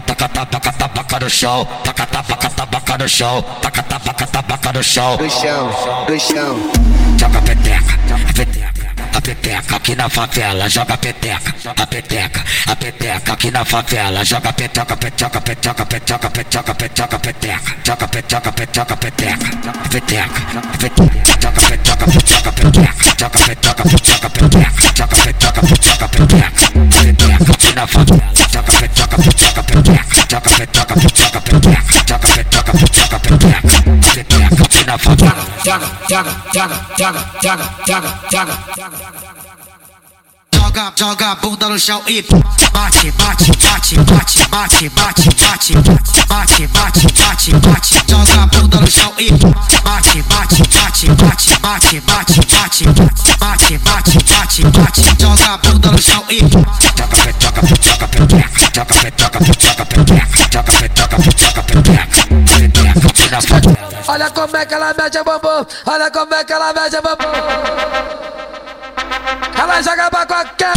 taca taca taca no chão, taca taca taca no chão, taca taca taca no chão, no chão, no chão. Joga peteca, peteca a peteca aqui na favela, joga peteca, a peteca, a peteca aqui na favela, joga peteca, peteca, peteca, peteca, peteca, peteca, peteca, joga peteca, peteca, peteca, peteca, peteca, joga peteca, peteca, joga peteca, peteca, peteca, joga peteca, peteca, peteca aqui na favela, joga, joga, joga, joga, joga, joga, joga, joga joga, joga a bunda no chão e bate, bate, bate, bate, bate, bate, bate, bate, bate, bate, bate, joga a bunda no chão e bate, bate, bate, bate, bate, bate, bate, bate, bate, bate, bate, joga a bunda no chão e Olha como é que ela mete a bumbum, olha como é que ela mete a bumbum. Ela joga pra qualquer.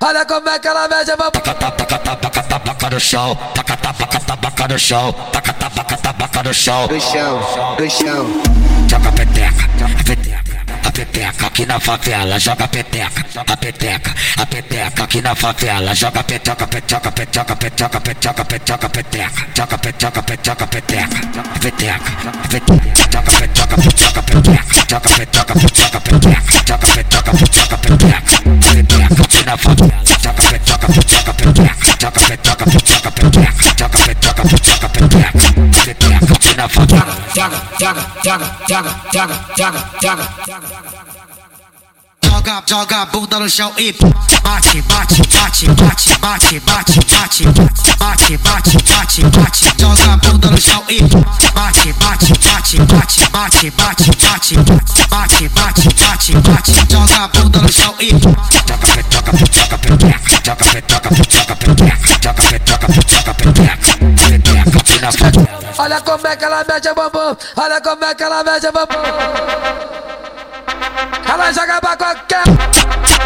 Olha como é que ela mete a bumbum. Taca taca taca taca no chão, taca taca taca no chão, taca taca taca no chão, no chão, no chão. Joga peteca, peteca, a peteca aqui na favela, joga peteca, a peteca, a peteca aqui na favela, joga peteca, peteca, peteca, peteca, peteca, peteca, peteca, joga peteca, peteca, peteca, peteca, peteca, joga peteca, peteca, peteca, joga peteca, peteca, na favela, joga peteca, peteca, peteca, joga peteca, peteca, peteca, joga peteca, peteca, peteca aqui na favela, joga, joga, joga, joga, joga, joga, joga, joga, joga a bunda no chão e bate, bate, bate, bate, bate, bate, bate, bate, bate, bate, bate, joga a bunda no chão e bate, bate, bate, bate, bate, bate, bate, bate, bate, bate, bate, joga a bunda no chão e Olha como é que ela mete a bumbum, olha como é que ela mete a bumbum. Ela joga pra qualquer.